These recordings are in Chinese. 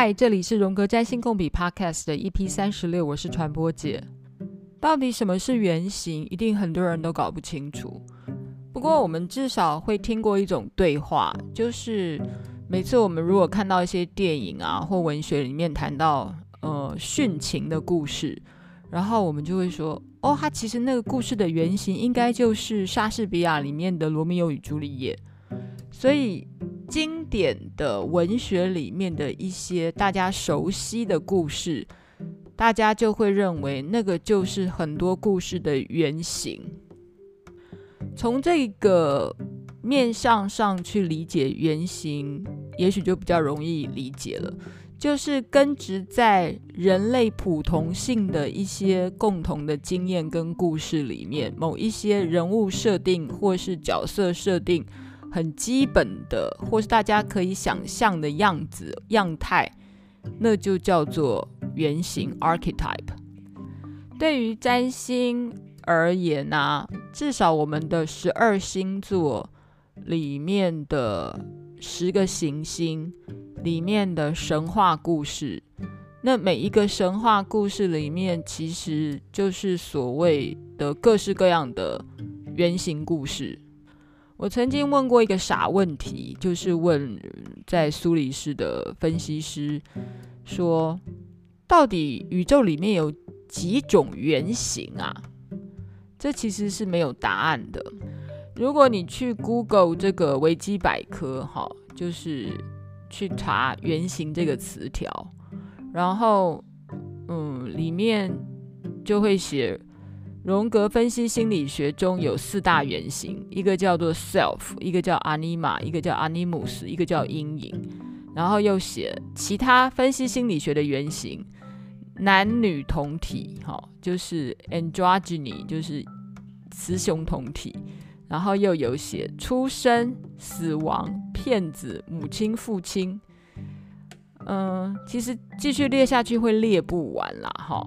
嗨，这里是荣格占星共笔 Podcast 的 EP 三十六，我是传播姐。到底什么是原型？一定很多人都搞不清楚。不过我们至少会听过一种对话，就是每次我们如果看到一些电影啊或文学里面谈到呃殉情的故事，然后我们就会说，哦，他其实那个故事的原型应该就是莎士比亚里面的罗密欧与朱丽叶。所以，经典的文学里面的一些大家熟悉的故事，大家就会认为那个就是很多故事的原型。从这个面向上去理解原型，也许就比较容易理解了。就是根植在人类普通性的一些共同的经验跟故事里面，某一些人物设定或是角色设定。很基本的，或是大家可以想象的样子、样态，那就叫做原型 （archetype）。对于占星而言呢、啊，至少我们的十二星座里面的十个行星里面的神话故事，那每一个神话故事里面，其实就是所谓的各式各样的原型故事。我曾经问过一个傻问题，就是问在苏黎世的分析师说：“到底宇宙里面有几种原型啊？”这其实是没有答案的。如果你去 Google 这个维基百科，哈，就是去查“原型”这个词条，然后嗯，里面就会写。荣格分析心理学中有四大原型，一个叫做 self，一个叫 anima，一个叫 animus，一个叫阴影。然后又写其他分析心理学的原型，男女同体，哈，就是 androgyny，就是雌雄同体。然后又有写出生、死亡、骗子、母亲、父亲。嗯，其实继续列下去会列不完啦，哈。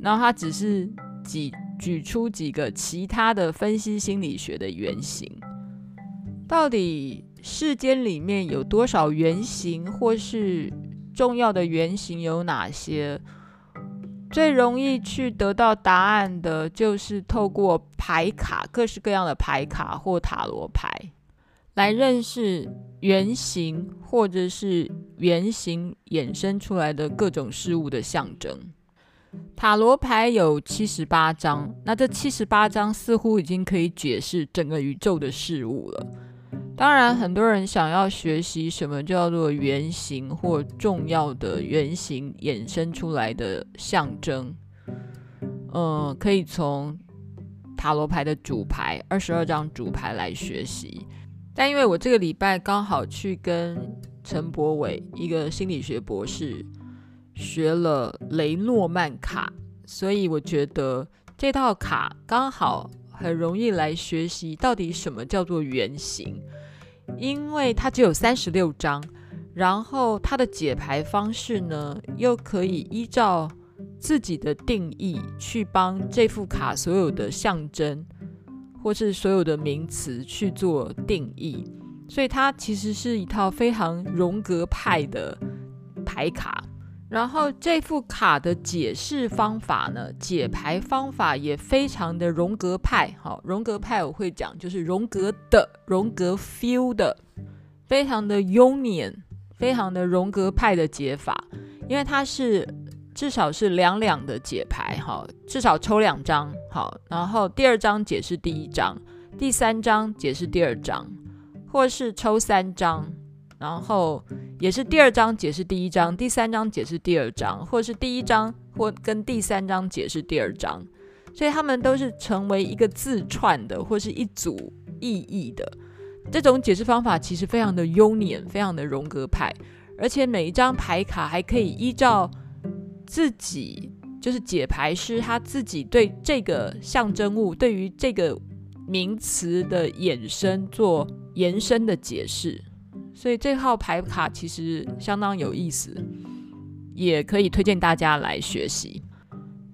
然后它只是几。举出几个其他的分析心理学的原型，到底世间里面有多少原型，或是重要的原型有哪些？最容易去得到答案的，就是透过牌卡，各式各样的牌卡或塔罗牌，来认识原型，或者是原型衍生出来的各种事物的象征。塔罗牌有七十八张，那这七十八张似乎已经可以解释整个宇宙的事物了。当然，很多人想要学习什么叫做原型或重要的原型衍生出来的象征，嗯，可以从塔罗牌的主牌二十二张主牌来学习。但因为我这个礼拜刚好去跟陈柏伟，一个心理学博士。学了雷诺曼卡，所以我觉得这套卡刚好很容易来学习到底什么叫做原型，因为它只有三十六张，然后它的解牌方式呢，又可以依照自己的定义去帮这副卡所有的象征或是所有的名词去做定义，所以它其实是一套非常荣格派的牌卡。然后这副卡的解释方法呢，解牌方法也非常的荣格派。好，荣格派我会讲，就是荣格的荣格 feel 的，非常的 union，非常的荣格派的解法。因为它是至少是两两的解牌，哈，至少抽两张，好，然后第二张解释第一张，第三张解释第二张，或是抽三张。然后也是第二章解释第一章，第三章解释第二章，或是第一章或跟第三章解释第二章，所以他们都是成为一个字串的，或是一组意义的。这种解释方法其实非常的优雅，非常的荣格派，而且每一张牌卡还可以依照自己，就是解牌师他自己对这个象征物，对于这个名词的衍生做延伸的解释。所以这套牌卡其实相当有意思，也可以推荐大家来学习。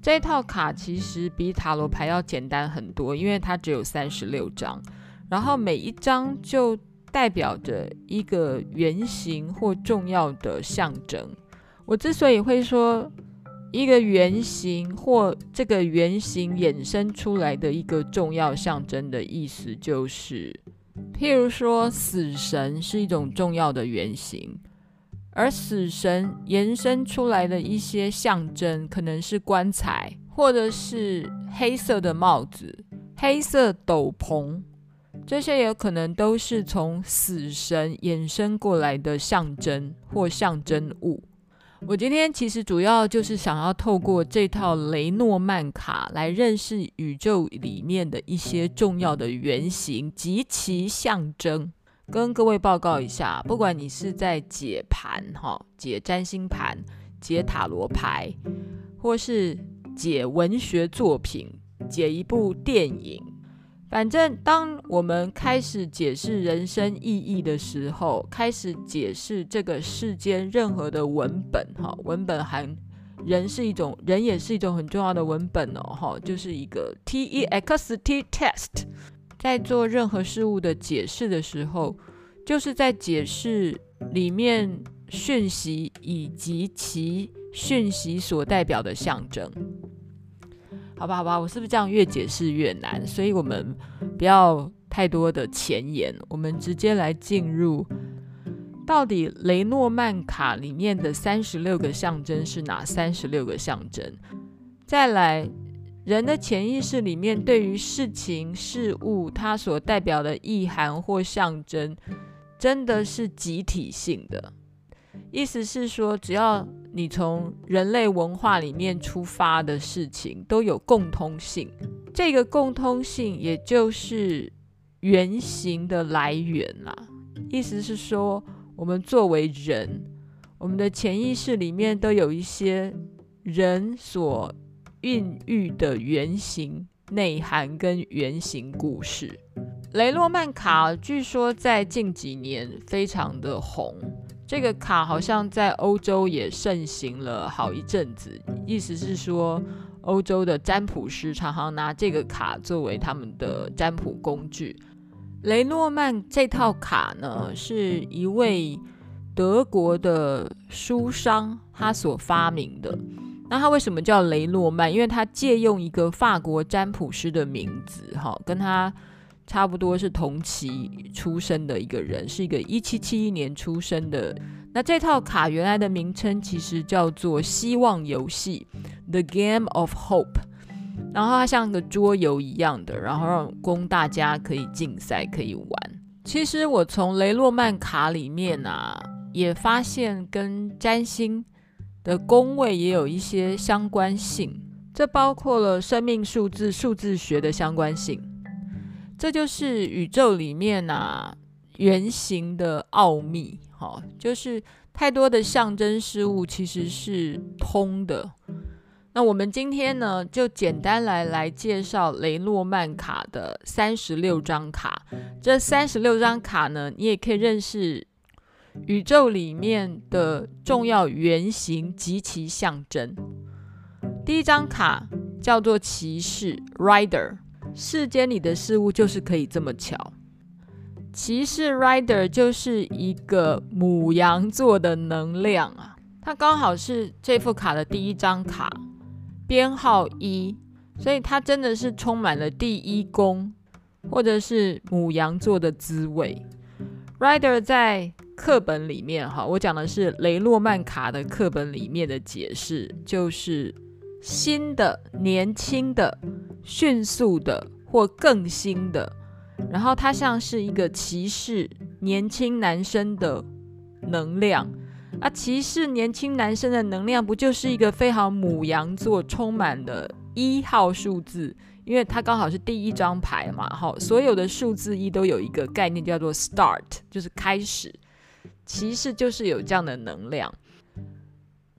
这套卡其实比塔罗牌要简单很多，因为它只有三十六张，然后每一张就代表着一个原型或重要的象征。我之所以会说一个原型或这个原型衍生出来的一个重要象征的意思，就是譬如说死神是一种重要的原型，而死神延伸出来的一些象征，可能是棺材，或者是黑色的帽子、黑色斗篷。这些也可能都是从死神衍生过来的象征或象征物。我今天其实主要就是想要透过这套雷诺曼卡来认识宇宙里面的一些重要的原型及其象征。跟各位报告一下，不管你是在解盘、哈解占星盘、解塔罗牌，或是解文学作品、解一部电影。反正，当我们开始解释人生意义的时候，开始解释这个世间任何的文本，哈，文本含人是一种，人也是一种很重要的文本哦，哈，就是一个 T E X T test，在做任何事物的解释的时候，就是在解释里面讯息以及其讯息所代表的象征。好吧，好吧，我是不是这样越解释越难？所以我们不要太多的前言，我们直接来进入，到底雷诺曼卡里面的三十六个象征是哪三十六个象征？再来，人的潜意识里面对于事情事物它所代表的意涵或象征，真的是集体性的，意思是说，只要你从人类文化里面出发的事情都有共通性，这个共通性也就是原型的来源啦。意思是说，我们作为人，我们的潜意识里面都有一些人所孕育的原型内涵跟原型故事。雷诺曼卡据说在近几年非常的红。这个卡好像在欧洲也盛行了好一阵子，意思是说，欧洲的占卜师常常拿这个卡作为他们的占卜工具。雷诺曼这套卡呢，是一位德国的书商他所发明的。那他为什么叫雷诺曼？因为他借用一个法国占卜师的名字，哈，跟他。差不多是同期出生的一个人，是一个一七七一年出生的。那这套卡原来的名称其实叫做《希望游戏》（The Game of Hope），然后它像个桌游一样的，然后让供大家可以竞赛可以玩。其实我从雷诺曼卡里面啊，也发现跟占星的宫位也有一些相关性，这包括了生命数字、数字学的相关性。这就是宇宙里面啊，原型的奥秘，哈，就是太多的象征事物其实是通的。那我们今天呢，就简单来来介绍雷诺曼卡的三十六张卡。这三十六张卡呢，你也可以认识宇宙里面的重要原型及其象征。第一张卡叫做骑士 （Rider）。世间里的事物就是可以这么巧，骑士 Rider 就是一个母羊座的能量啊，它刚好是这副卡的第一张卡，编号一，所以它真的是充满了第一宫或者是母羊座的滋味。Rider 在课本里面哈，我讲的是雷诺曼卡的课本里面的解释，就是新的、年轻的。迅速的或更新的，然后它像是一个骑士年轻男生的能量啊，骑士年轻男生的能量不就是一个非常母羊座充满的一号数字？因为它刚好是第一张牌嘛，好，所有的数字一都有一个概念叫做 start，就是开始。骑士就是有这样的能量，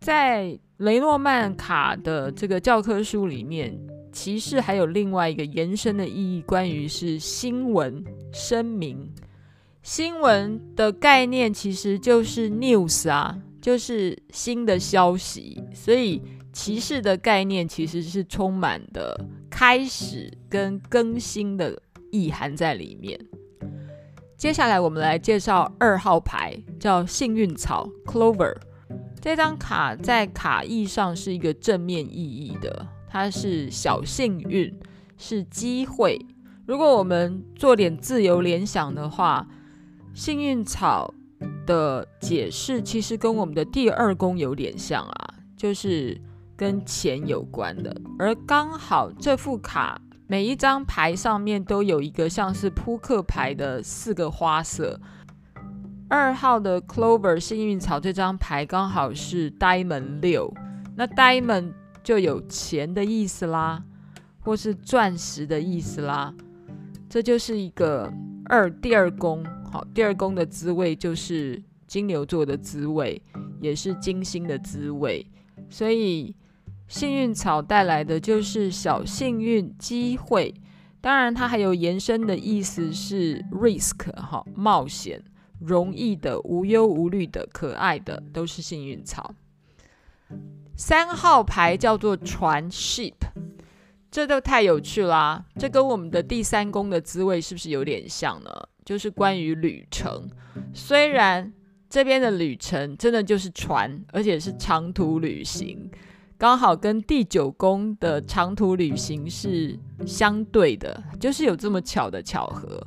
在雷诺曼卡的这个教科书里面。骑士还有另外一个延伸的意义，关于是新闻声明。新闻的概念其实就是 news 啊，就是新的消息。所以骑士的概念其实是充满的开始跟更新的意涵在里面。接下来我们来介绍二号牌，叫幸运草 Clover。这张卡在卡意上是一个正面意义的，它是小幸运，是机会。如果我们做点自由联想的话，幸运草的解释其实跟我们的第二宫有点像啊，就是跟钱有关的。而刚好这副卡每一张牌上面都有一个像是扑克牌的四个花色。二号的 Clover 幸运草这张牌刚好是 Diamond 六，那 Diamond 就有钱的意思啦，或是钻石的意思啦。这就是一个二第二宫，好，第二宫的滋味就是金牛座的滋味，也是金星的滋味，所以幸运草带来的就是小幸运机会。当然，它还有延伸的意思是 risk，哈，冒险，容易的，无忧无虑的，可爱的，都是幸运草。三号牌叫做船 ship。这都太有趣啦！这跟我们的第三宫的滋味是不是有点像呢？就是关于旅程。虽然这边的旅程真的就是船，而且是长途旅行，刚好跟第九宫的长途旅行是相对的，就是有这么巧的巧合。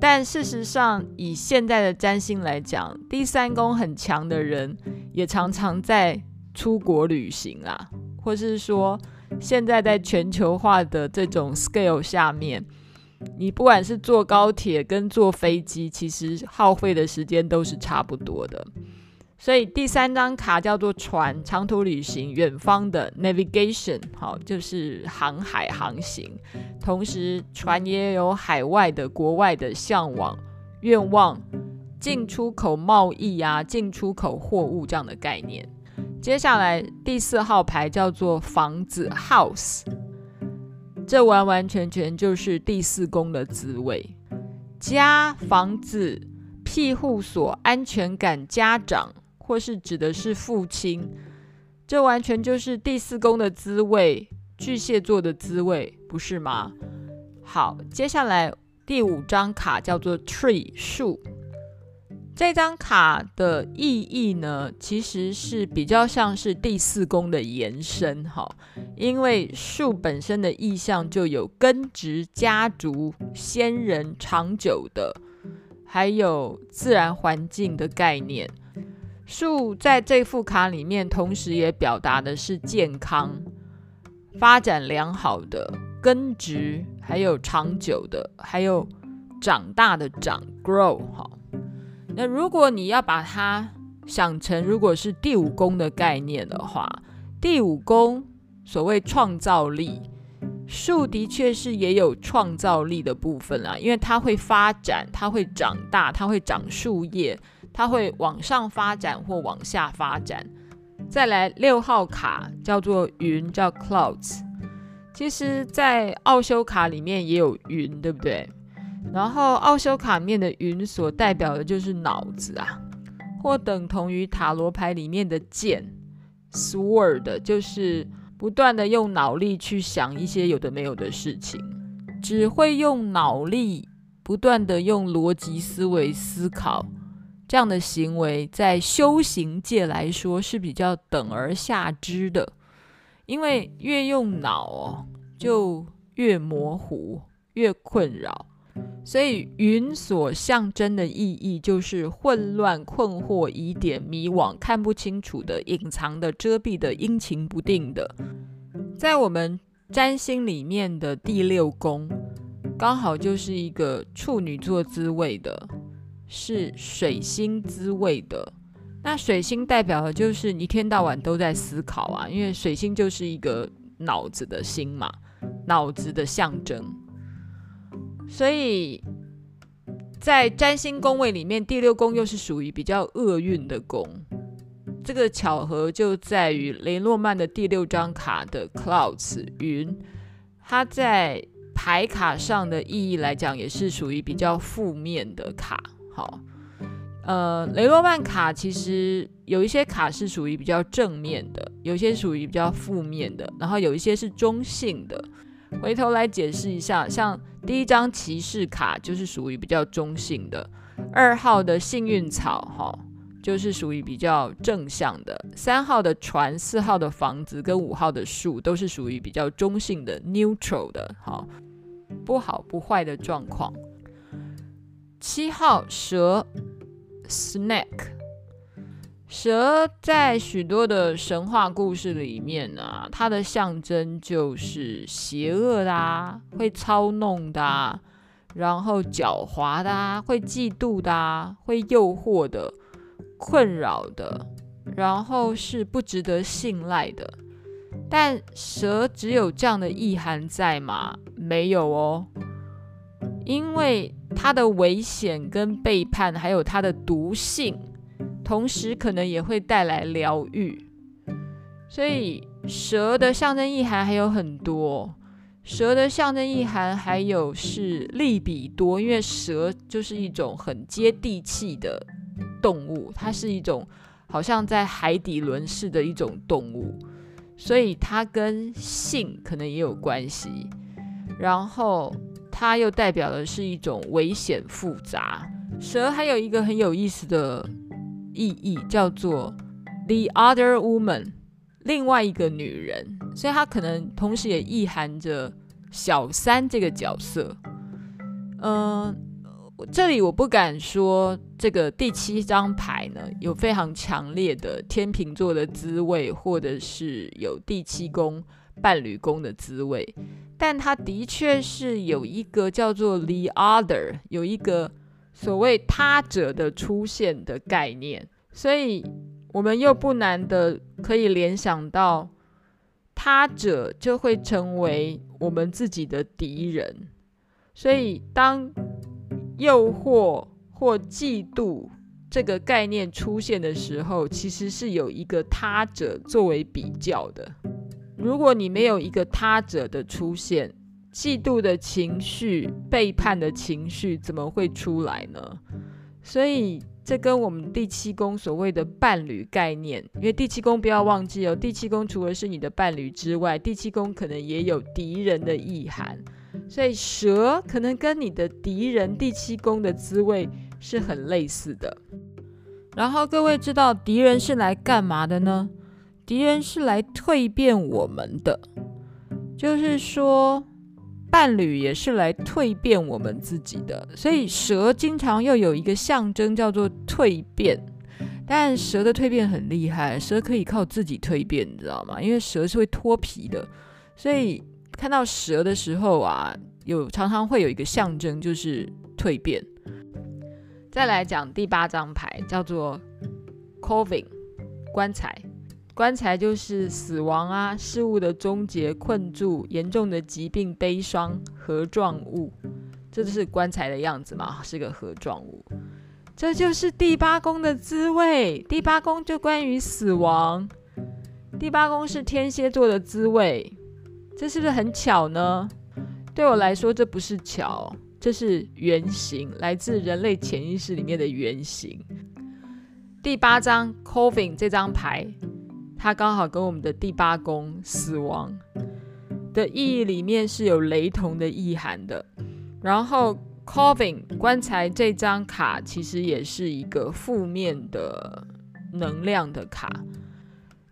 但事实上，以现在的占星来讲，第三宫很强的人也常常在出国旅行啊，或是说。现在在全球化的这种 scale 下面，你不管是坐高铁跟坐飞机，其实耗费的时间都是差不多的。所以第三张卡叫做船，长途旅行，远方的 navigation，好，就是航海航行。同时，船也有海外的、国外的向往、愿望、进出口贸易啊，进出口货物这样的概念。接下来第四号牌叫做房子 House，这完完全全就是第四宫的滋味。家、房子、庇护所、安全感、家长，或是指的是父亲，这完全就是第四宫的滋味，巨蟹座的滋味，不是吗？好，接下来第五张卡叫做 Tree 树。这张卡的意义呢，其实是比较像是第四宫的延伸，哈，因为树本身的意象就有根植、家族、先人、长久的，还有自然环境的概念。树在这副卡里面，同时也表达的是健康、发展良好的根植，还有长久的，还有长大的长 grow，哈。那如果你要把它想成，如果是第五宫的概念的话，第五宫所谓创造力，树的确是也有创造力的部分啊，因为它会发展，它会长大，它会长树叶，它会往上发展或往下发展。再来六号卡叫做云，叫 clouds，其实在奥修卡里面也有云，对不对？然后奥修卡面的云所代表的就是脑子啊，或等同于塔罗牌里面的剑，sword 就是不断的用脑力去想一些有的没有的事情，只会用脑力不断的用逻辑思维思考，这样的行为在修行界来说是比较等而下之的，因为越用脑哦，就越模糊，越困扰。所以云所象征的意义就是混乱、困惑、疑点、迷惘、看不清楚的、隐藏的、遮蔽的、阴晴不定的。在我们占星里面的第六宫，刚好就是一个处女座滋味的，是水星滋味的。那水星代表的就是你一天到晚都在思考啊，因为水星就是一个脑子的星嘛，脑子的象征。所以在占星宫位里面，第六宫又是属于比较厄运的宫。这个巧合就在于雷诺曼的第六张卡的 Clouds 云，它在牌卡上的意义来讲，也是属于比较负面的卡。好，呃，雷诺曼卡其实有一些卡是属于比较正面的，有些属于比较负面的，然后有一些是中性的。回头来解释一下，像第一张骑士卡就是属于比较中性的，二号的幸运草哈就是属于比较正向的；三号的船、四号的房子跟五号的树都是属于比较中性的 （neutral） 的，好，不好不坏的状况。七号蛇 （snake）。蛇在许多的神话故事里面、啊，它的象征就是邪恶的啊，会操弄的啊，然后狡猾的啊，会嫉妒的啊，会诱惑的，困扰的，然后是不值得信赖的。但蛇只有这样的意涵在吗？没有哦，因为它的危险跟背叛，还有它的毒性。同时，可能也会带来疗愈，所以蛇的象征意涵还有很多。蛇的象征意涵还有是利比多，因为蛇就是一种很接地气的动物，它是一种好像在海底轮式的一种动物，所以它跟性可能也有关系。然后，它又代表的是一种危险复杂。蛇还有一个很有意思的。意义叫做 the other woman，另外一个女人，所以它可能同时也意含着小三这个角色。嗯，这里我不敢说这个第七张牌呢有非常强烈的天秤座的滋味，或者是有第七宫伴侣宫的滋味，但它的确是有一个叫做 the other，有一个。所谓他者的出现的概念，所以我们又不难的可以联想到，他者就会成为我们自己的敌人。所以当诱惑或嫉妒这个概念出现的时候，其实是有一个他者作为比较的。如果你没有一个他者的出现，嫉妒的情绪、背叛的情绪怎么会出来呢？所以这跟我们第七宫所谓的伴侣概念，因为第七宫不要忘记哦，第七宫除了是你的伴侣之外，第七宫可能也有敌人的意涵。所以蛇可能跟你的敌人第七宫的滋味是很类似的。然后各位知道敌人是来干嘛的呢？敌人是来蜕变我们的，就是说。伴侣也是来蜕变我们自己的，所以蛇经常又有一个象征叫做蜕变，但蛇的蜕变很厉害，蛇可以靠自己蜕变，你知道吗？因为蛇是会脱皮的，所以看到蛇的时候啊，有常常会有一个象征就是蜕变。再来讲第八张牌，叫做 Coffin 棺材。棺材就是死亡啊，事物的终结、困住、严重的疾病、悲伤、盒状物，这就是棺材的样子嘛，是个盒状物。这就是第八宫的滋味。第八宫就关于死亡，第八宫是天蝎座的滋味，这是不是很巧呢？对我来说，这不是巧，这是原型，来自人类潜意识里面的原型。第八张 Coffin 这张牌。它刚好跟我们的第八宫死亡的意义里面是有雷同的意涵的。然后 Coffin 棺材这张卡其实也是一个负面的能量的卡。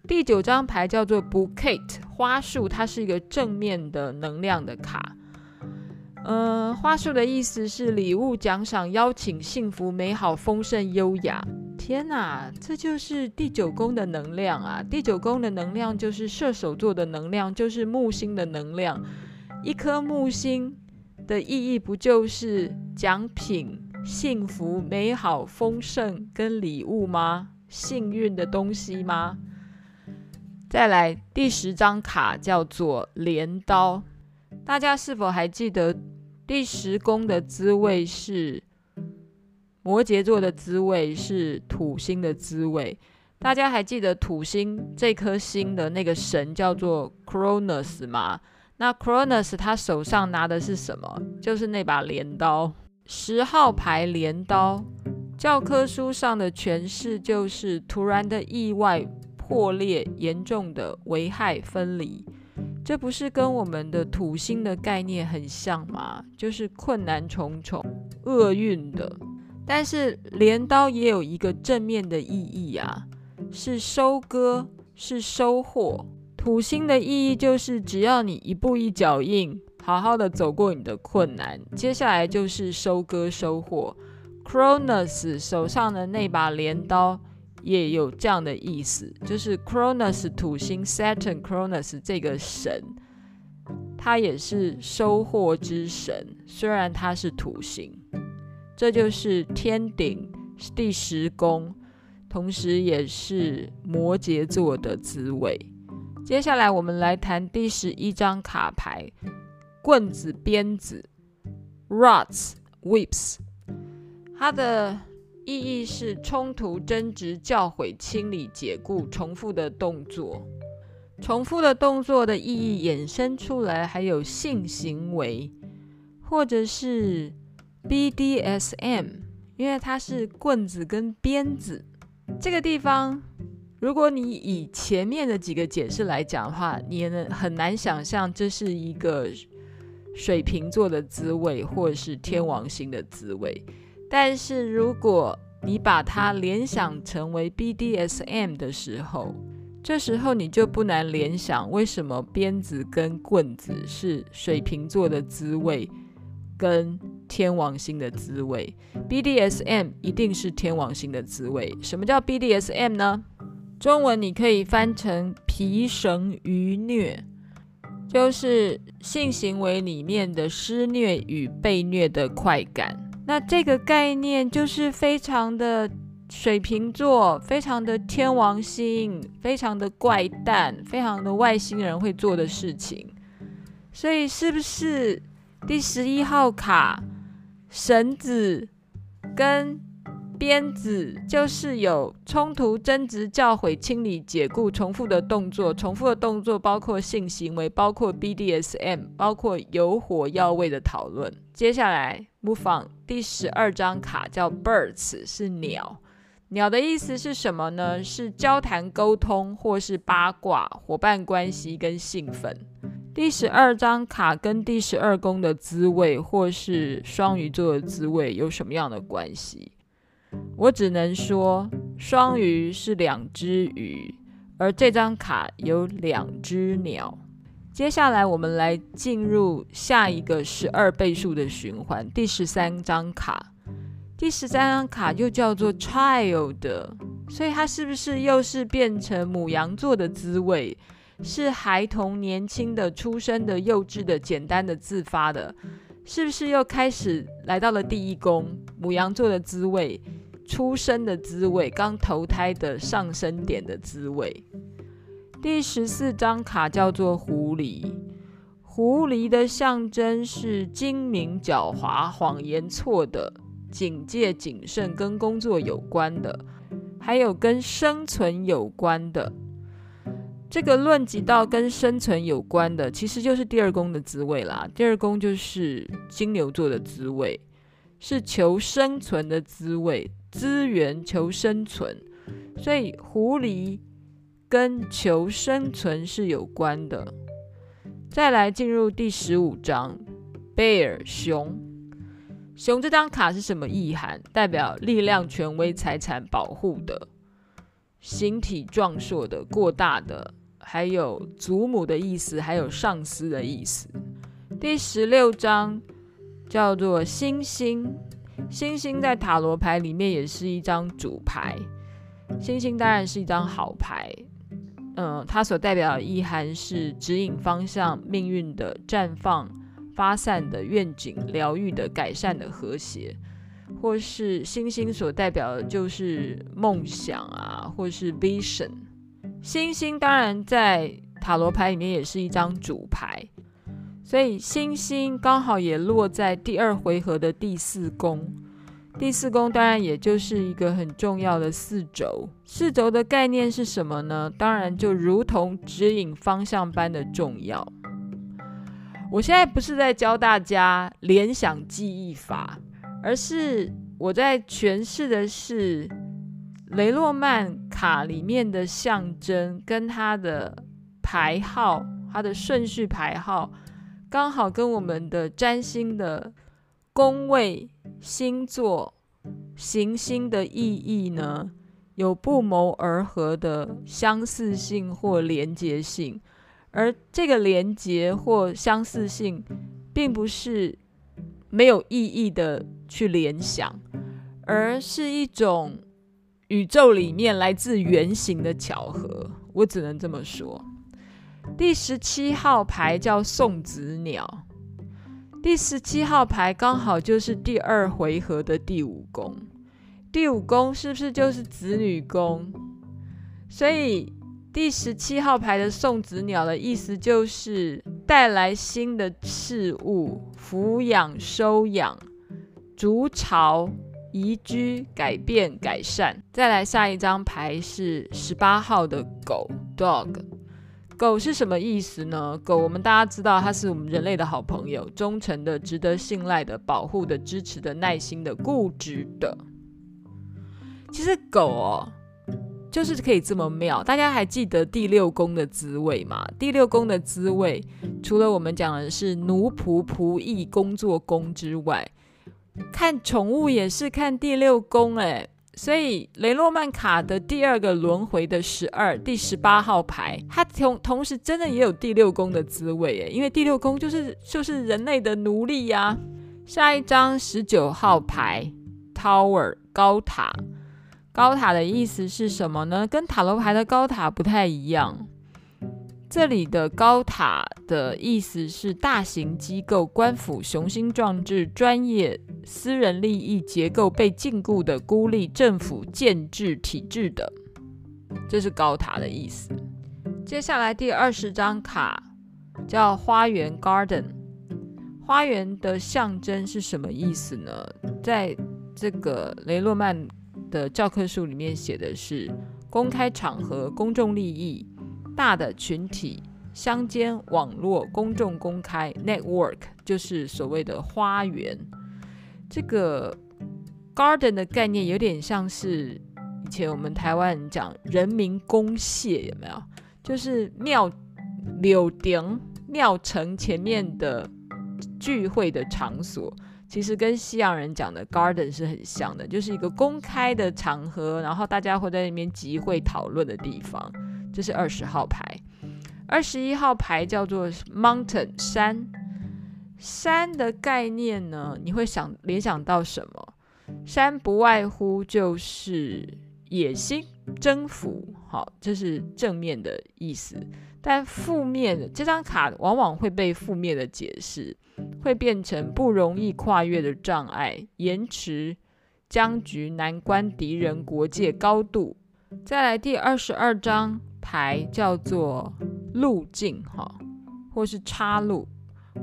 第九张牌叫做 Bouquet 花束，它是一个正面的能量的卡。嗯、呃，花束的意思是礼物、奖赏、邀请、幸福、美好、丰盛、优雅。天哪，这就是第九宫的能量啊！第九宫的能量就是射手座的能量，就是木星的能量。一颗木星的意义不就是奖品、幸福、美好、丰盛跟礼物吗？幸运的东西吗？再来，第十张卡叫做镰刀，大家是否还记得第十宫的滋味是？摩羯座的滋味是土星的滋味，大家还记得土星这颗星的那个神叫做 Cronus 吗？那 Cronus 他手上拿的是什么？就是那把镰刀，十号牌镰刀。教科书上的诠释就是突然的意外破裂，严重的危害分离。这不是跟我们的土星的概念很像吗？就是困难重重、厄运的。但是镰刀也有一个正面的意义啊，是收割，是收获。土星的意义就是，只要你一步一脚印，好好的走过你的困难，接下来就是收割收获。Cronus 手上的那把镰刀也有这样的意思，就是 Cronus 土星 Saturn Cronus 这个神，他也是收获之神，虽然他是土星，这就是天顶第十宫，同时也是摩羯座的滋味。接下来我们来谈第十一张卡牌，棍子、鞭子，Rods Whips。它的意义是冲突、争执、教诲、清理、解雇、重复的动作。重复的动作的意义衍生出来，还有性行为，或者是 BDSM，因为它是棍子跟鞭子。这个地方，如果你以前面的几个解释来讲的话，你也能很难想象这是一个水瓶座的滋味，或者是天王星的滋味。但是如果你把它联想成为 BDSM 的时候，这时候你就不难联想为什么鞭子跟棍子是水瓶座的滋味，跟天王星的滋味。BDSM 一定是天王星的滋味。什么叫 BDSM 呢？中文你可以翻成皮绳愉虐，就是性行为里面的施虐与被虐的快感。那这个概念就是非常的水瓶座，非常的天王星，非常的怪诞，非常的外星人会做的事情。所以是不是第十一号卡绳子跟鞭子就是有冲突、争执、教诲、清理、解雇、重复的动作？重复的动作包括性行为，包括 BDSM，包括有火药味的讨论。接下来。模仿第十二张卡叫 Birds，是鸟。鸟的意思是什么呢？是交谈、沟通，或是八卦、伙伴关系跟兴奋。第十二张卡跟第十二宫的滋味，或是双鱼座的滋味有什么样的关系？我只能说，双鱼是两只鱼，而这张卡有两只鸟。接下来，我们来进入下一个十二倍数的循环。第十三张卡，第十三张卡又叫做 Child，所以它是不是又是变成母羊座的滋味？是孩童、年轻的、出生的、幼稚的、简单的、自发的，是不是又开始来到了第一宫？母羊座的滋味，出生的滋味，刚投胎的上升点的滋味。第十四张卡叫做狐狸，狐狸的象征是精明、狡猾、谎言错的、警戒、谨慎，跟工作有关的，还有跟生存有关的。这个论及到跟生存有关的，其实就是第二宫的滋味啦。第二宫就是金牛座的滋味，是求生存的滋味，资源求生存，所以狐狸。跟求生存是有关的。再来进入第十五章，Bear 熊。熊这张卡是什么意涵？代表力量、权威、财产保护的，形体壮硕的、过大的，还有祖母的意思，还有上司的意思。第十六章叫做星星。星星在塔罗牌里面也是一张主牌。星星当然是一张好牌。嗯，它所代表的意涵是指引方向、命运的绽放、发散的愿景、疗愈的改善的和谐，或是星星所代表的就是梦想啊，或是 vision。星星当然在塔罗牌里面也是一张主牌，所以星星刚好也落在第二回合的第四宫。第四宫当然也就是一个很重要的四轴，四轴的概念是什么呢？当然就如同指引方向般的重要。我现在不是在教大家联想记忆法，而是我在诠释的是雷诺曼卡里面的象征跟它的牌号，它的顺序牌号刚好跟我们的占星的宫位。星座行星的意义呢，有不谋而合的相似性或连结性，而这个连结或相似性，并不是没有意义的去联想，而是一种宇宙里面来自圆形的巧合。我只能这么说。第十七号牌叫送子鸟。第十七号牌刚好就是第二回合的第五宫，第五宫是不是就是子女宫？所以第十七号牌的送子鸟的意思就是带来新的事物，抚养、收养、筑巢、移居、改变、改善。再来下一张牌是十八号的狗 （dog）。狗是什么意思呢？狗，我们大家知道，它是我们人类的好朋友，忠诚的、值得信赖的、保护的、支持的、耐心的、固执的。其实狗哦，就是可以这么妙。大家还记得第六宫的滋味吗？第六宫的滋味，除了我们讲的是奴仆、仆役、工作宫之外，看宠物也是看第六宫哎。所以雷诺曼卡的第二个轮回的十二第十八号牌，它同同时真的也有第六宫的滋味诶，因为第六宫就是就是人类的奴隶呀、下一张十九号牌 Tower 高塔，高塔的意思是什么呢？跟塔罗牌的高塔不太一样。这里的高塔的意思是大型机构、官府、雄心壮志、专业、私人利益结构被禁锢的孤立政府建制体制的，这是高塔的意思。接下来第二十张卡叫花园 （Garden），花园的象征是什么意思呢？在这个雷诺曼的教科书里面写的是公开场合、公众利益。大的群体、乡间、网络、公众、公开、network，就是所谓的花园。这个 garden 的概念有点像是以前我们台湾人讲人民公廨，有没有？就是庙、柳亭、庙城前面的聚会的场所，其实跟西洋人讲的 garden 是很像的，就是一个公开的场合，然后大家会在那边集会讨论的地方。这是二十号牌，二十一号牌叫做 Mountain 山。山的概念呢，你会想联想到什么？山不外乎就是野心、征服。好，这是正面的意思。但负面的这张卡往往会被负面的解释，会变成不容易跨越的障碍、延迟、僵局、难关、敌人、国界、高度。再来第二十二张。牌叫做路径哈，或是岔路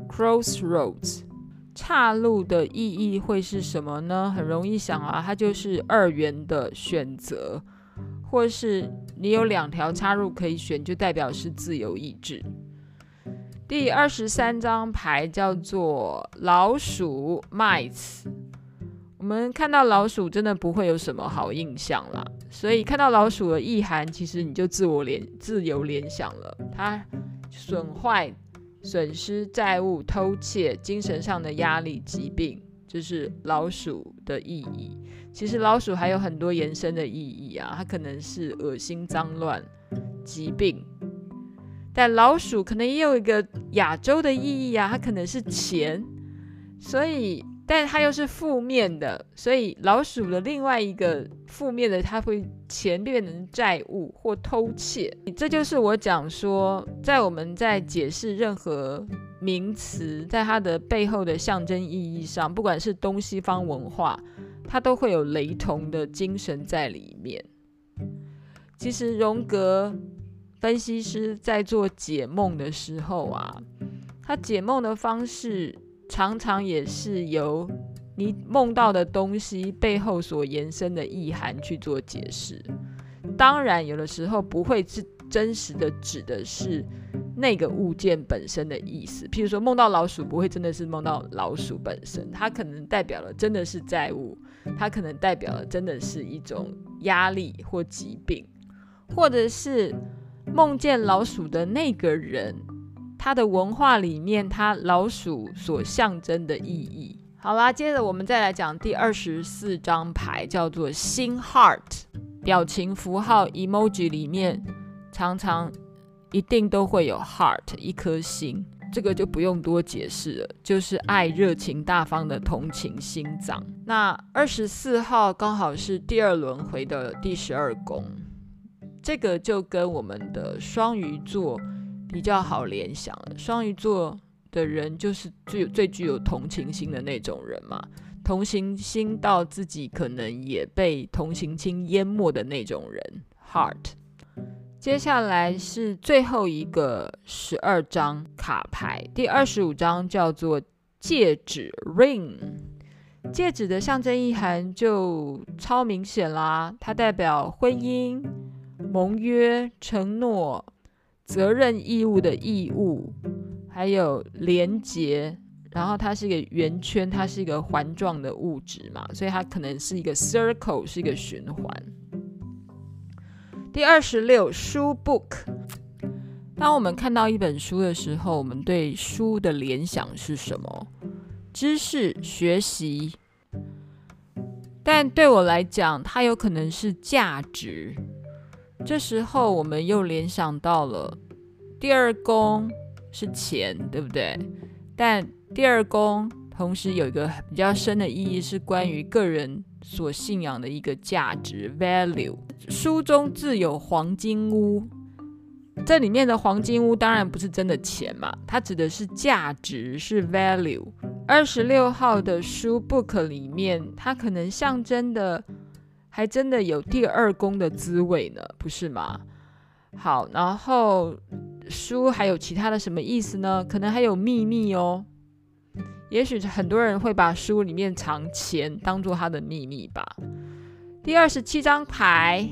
（crossroads）。岔路的意义会是什么呢？很容易想啊，它就是二元的选择，或是你有两条岔路可以选，就代表是自由意志。第二十三张牌叫做老鼠 （mice）。我们看到老鼠，真的不会有什么好印象啦。所以看到老鼠的意涵，其实你就自我联自由联想了。它损坏、损失、债务、偷窃、精神上的压力、疾病，就是老鼠的意义。其实老鼠还有很多延伸的意义啊，它可能是恶心、脏乱、疾病。但老鼠可能也有一个亚洲的意义啊，它可能是钱。所以。但它又是负面的，所以老鼠的另外一个负面的，它会钱变成债务或偷窃。这就是我讲说，在我们在解释任何名词，在它的背后的象征意义上，不管是东西方文化，它都会有雷同的精神在里面。其实荣格分析师在做解梦的时候啊，他解梦的方式。常常也是由你梦到的东西背后所延伸的意涵去做解释。当然，有的时候不会是真实的指的是那个物件本身的意思。譬如说，梦到老鼠不会真的是梦到老鼠本身，它可能代表了真的是债务，它可能代表了真的是一种压力或疾病，或者是梦见老鼠的那个人。它的文化里面，它老鼠所象征的意义，好啦，接着我们再来讲第二十四张牌，叫做心 Heart，表情符号 emoji 里面常常一定都会有 heart 一颗心，这个就不用多解释了，就是爱热情大方的同情心脏。那二十四号刚好是第二轮回的第十二宫，这个就跟我们的双鱼座比较好联想了，双鱼座。的人就是最最具有同情心的那种人嘛，同情心到自己可能也被同情心淹没的那种人。Heart。接下来是最后一个十二张卡牌，第二十五张叫做戒指 Ring。戒指的象征意涵就超明显啦，它代表婚姻、盟约、承诺、责任义务的义务。还有连结，然后它是一个圆圈，它是一个环状的物质嘛，所以它可能是一个 circle，是一个循环。第二十六书 book，当我们看到一本书的时候，我们对书的联想是什么？知识、学习。但对我来讲，它有可能是价值。这时候我们又联想到了第二宫。是钱，对不对？但第二宫同时有一个比较深的意义，是关于个人所信仰的一个价值 （value）。书中自有黄金屋，这里面的黄金屋当然不是真的钱嘛，它指的是价值，是 value。二十六号的书 book 里面，它可能象征的还真的有第二宫的滋味呢，不是吗？好，然后。书还有其他的什么意思呢？可能还有秘密哦。也许很多人会把书里面藏钱当做他的秘密吧。第二十七张牌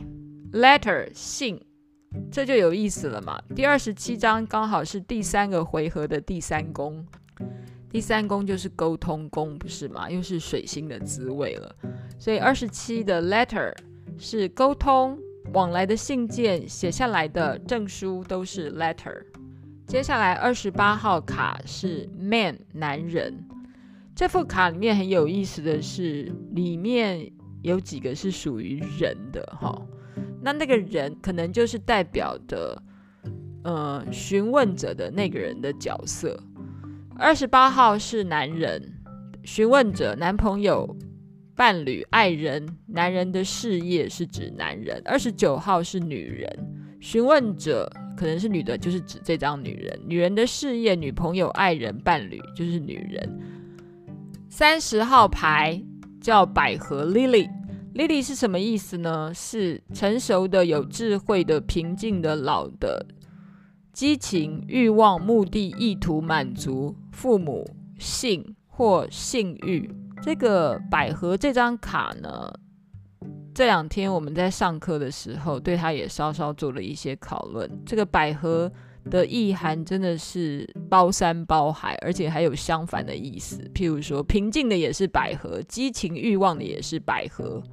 ，letter 信，这就有意思了嘛。第二十七张刚好是第三个回合的第三宫，第三宫就是沟通宫，不是吗？又是水星的滋味了。所以二十七的 letter 是沟通。往来的信件、写下来的证书都是 letter。接下来二十八号卡是 man 男人。这副卡里面很有意思的是，里面有几个是属于人的哈。那那个人可能就是代表的，呃，询问者的那个人的角色。二十八号是男人，询问者男朋友。伴侣、爱人、男人的事业是指男人。二十九号是女人，询问者可能是女的，就是指这张女人。女人的事业、女朋友、爱人、伴侣就是女人。三十号牌叫百合 Lily，Lily 是什么意思呢？是成熟的、有智慧的、平静的、老的、激情、欲望、目的、意图、满足、父母、性或性欲。这个百合这张卡呢，这两天我们在上课的时候，对它也稍稍做了一些讨论。这个百合的意涵真的是包山包海，而且还有相反的意思。譬如说，平静的也是百合，激情欲望的也是百合。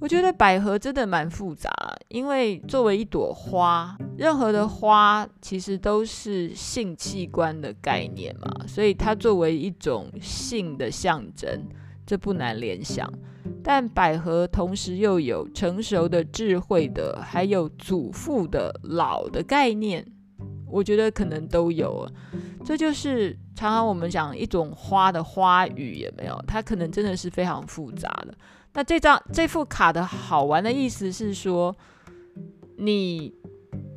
我觉得百合真的蛮复杂，因为作为一朵花，任何的花其实都是性器官的概念嘛，所以它作为一种性的象征，这不难联想。但百合同时又有成熟的、智慧的，还有祖父的、老的概念，我觉得可能都有。这就是常常我们讲一种花的花语，有没有？它可能真的是非常复杂的。那这张这副卡的好玩的意思是说，你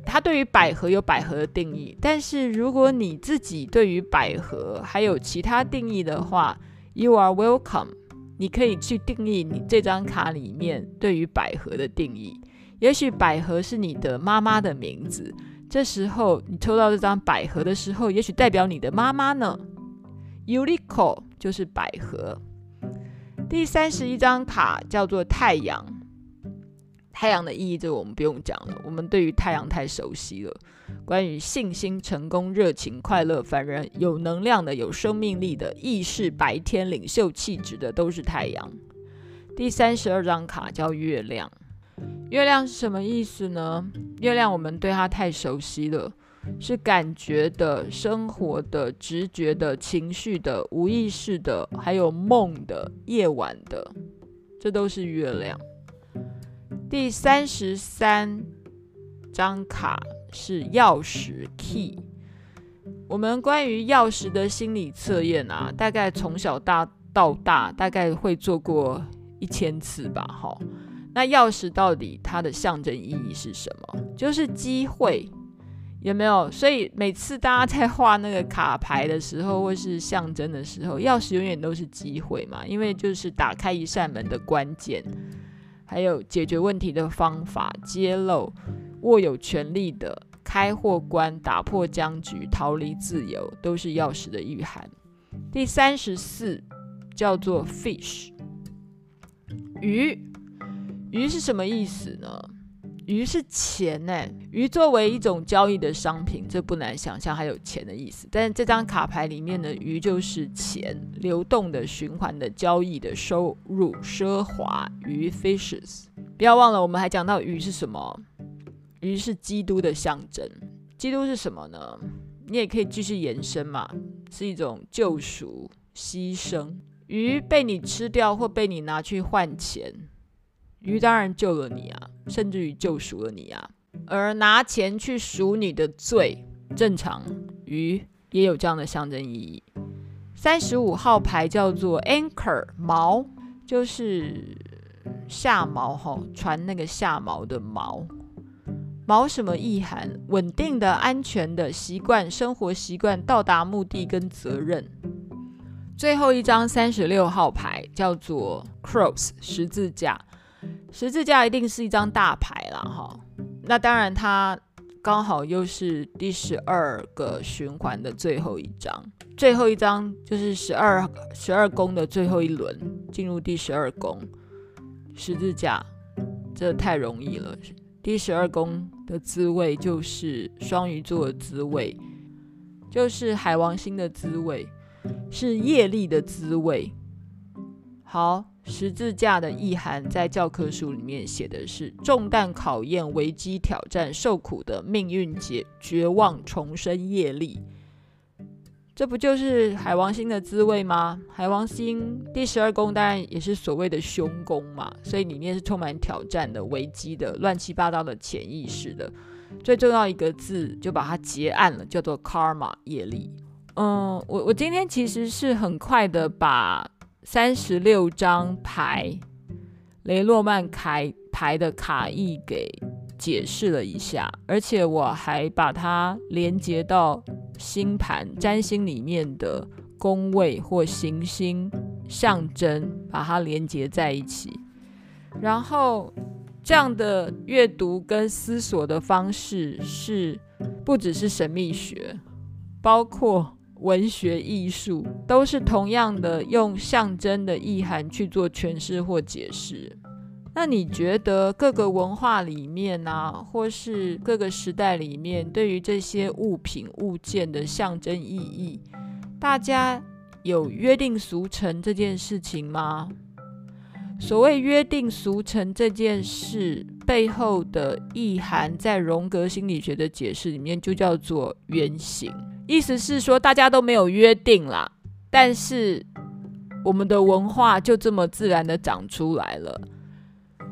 他对于百合有百合的定义，但是如果你自己对于百合还有其他定义的话，You are welcome。你可以去定义你这张卡里面对于百合的定义。也许百合是你的妈妈的名字，这时候你抽到这张百合的时候，也许代表你的妈妈呢。Yuriko 就是百合。第三十一张卡叫做太阳，太阳的意义这个我们不用讲了，我们对于太阳太熟悉了。关于信心、成功、热情、快乐、凡人、有能量的、有生命力的、意识、白天、领袖气质的，都是太阳。第三十二张卡叫月亮，月亮是什么意思呢？月亮我们对它太熟悉了，是感觉的、生活的、直觉的、情绪的、无意识的，还有梦的、夜晚的，这都是月亮。第三十三张卡是钥匙 key。我们关于钥匙的心理测验啊，大概从小大到大，大概会做过一千次吧。哈，那钥匙到底它的象征意义是什么？就是机会。有没有？所以每次大家在画那个卡牌的时候，或是象征的时候，钥匙永远都是机会嘛，因为就是打开一扇门的关键，还有解决问题的方法、揭露握有权力的、开或关、打破僵局、逃离自由，都是钥匙的蕴含。第三十四叫做 fish，鱼，鱼是什么意思呢？鱼是钱呢，鱼作为一种交易的商品，这不难想象，还有钱的意思。但是这张卡牌里面的鱼就是钱，流动的、循环的、交易的、收入、奢华鱼 fishes。不要忘了，我们还讲到鱼是什么？鱼是基督的象征。基督是什么呢？你也可以继续延伸嘛，是一种救赎、牺牲。鱼被你吃掉，或被你拿去换钱。鱼当然救了你啊，甚至于救赎了你啊。而拿钱去赎你的罪，正常，鱼也有这样的象征意义。三十五号牌叫做 Anchor，锚就是下锚哈，船那个下锚的锚。锚什么意涵？稳定的、安全的习惯、生活习惯、到达目的跟责任。最后一张三十六号牌叫做 Cross，十字架。十字架一定是一张大牌啦，哈。那当然，它刚好又是第十二个循环的最后一张，最后一张就是十二十二宫的最后一轮，进入第十二宫。十字架，这太容易了。第十二宫的滋味就是双鱼座的滋味，就是海王星的滋味，是业力的滋味。好。十字架的意涵在教科书里面写的是重担考验、危机挑战、受苦的命运绝绝望、重生业力，这不就是海王星的滋味吗？海王星第十二宫当然也是所谓的凶宫嘛，所以里面是充满挑战的、危机的、乱七八糟的潜意识的。最重要一个字就把它结案了，叫做 karma 业力。嗯，我我今天其实是很快的把。三十六张牌，雷诺曼凯牌的卡意给解释了一下，而且我还把它连接到星盘占星里面的宫位或行星象征，把它连接在一起。然后这样的阅读跟思索的方式是不只是神秘学，包括。文学艺术都是同样的，用象征的意涵去做诠释或解释。那你觉得各个文化里面啊，或是各个时代里面，对于这些物品物件的象征意义，大家有约定俗成这件事情吗？所谓约定俗成这件事背后的意涵，在荣格心理学的解释里面，就叫做原型。意思是说，大家都没有约定啦，但是我们的文化就这么自然的长出来了。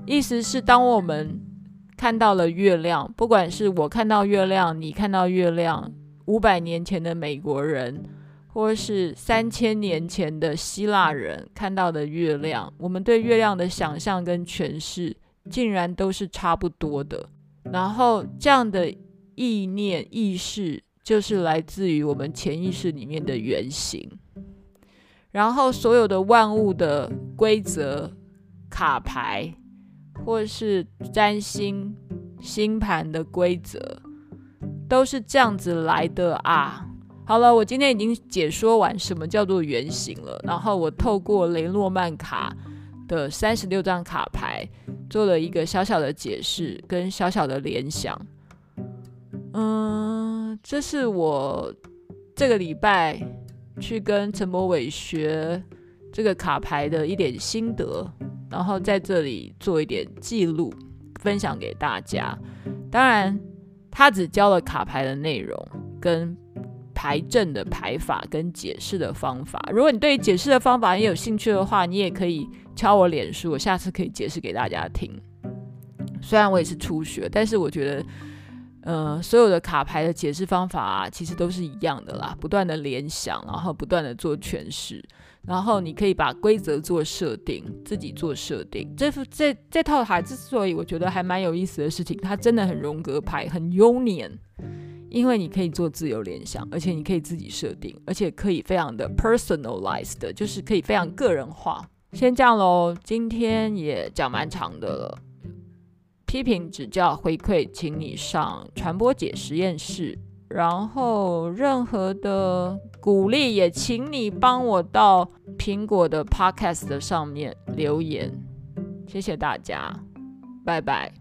意思是，当我们看到了月亮，不管是我看到月亮，你看到月亮，五百年前的美国人，或是三千年前的希腊人看到的月亮，我们对月亮的想象跟诠释，竟然都是差不多的。然后，这样的意念意识。就是来自于我们潜意识里面的原型，然后所有的万物的规则、卡牌，或是占星星盘的规则，都是这样子来的啊！好了，我今天已经解说完什么叫做原型了，然后我透过雷诺曼卡的三十六张卡牌，做了一个小小的解释跟小小的联想，嗯。这是我这个礼拜去跟陈柏伟学这个卡牌的一点心得，然后在这里做一点记录，分享给大家。当然，他只教了卡牌的内容跟牌阵的排法跟解释的方法。如果你对解释的方法也有兴趣的话，你也可以敲我脸书，我下次可以解释给大家听。虽然我也是初学，但是我觉得。嗯、呃，所有的卡牌的解释方法啊，其实都是一样的啦。不断的联想，然后不断的做诠释，然后你可以把规则做设定，自己做设定。这副这这套牌之所以我觉得还蛮有意思的事情，它真的很荣格牌，很 Union，，因为你可以做自由联想，而且你可以自己设定，而且可以非常的 personalized，就是可以非常个人化。先这样喽，今天也讲蛮长的了。批评、指教、回馈，请你上传播姐实验室。然后，任何的鼓励也请你帮我到苹果的 Podcast 上面留言。谢谢大家，拜拜。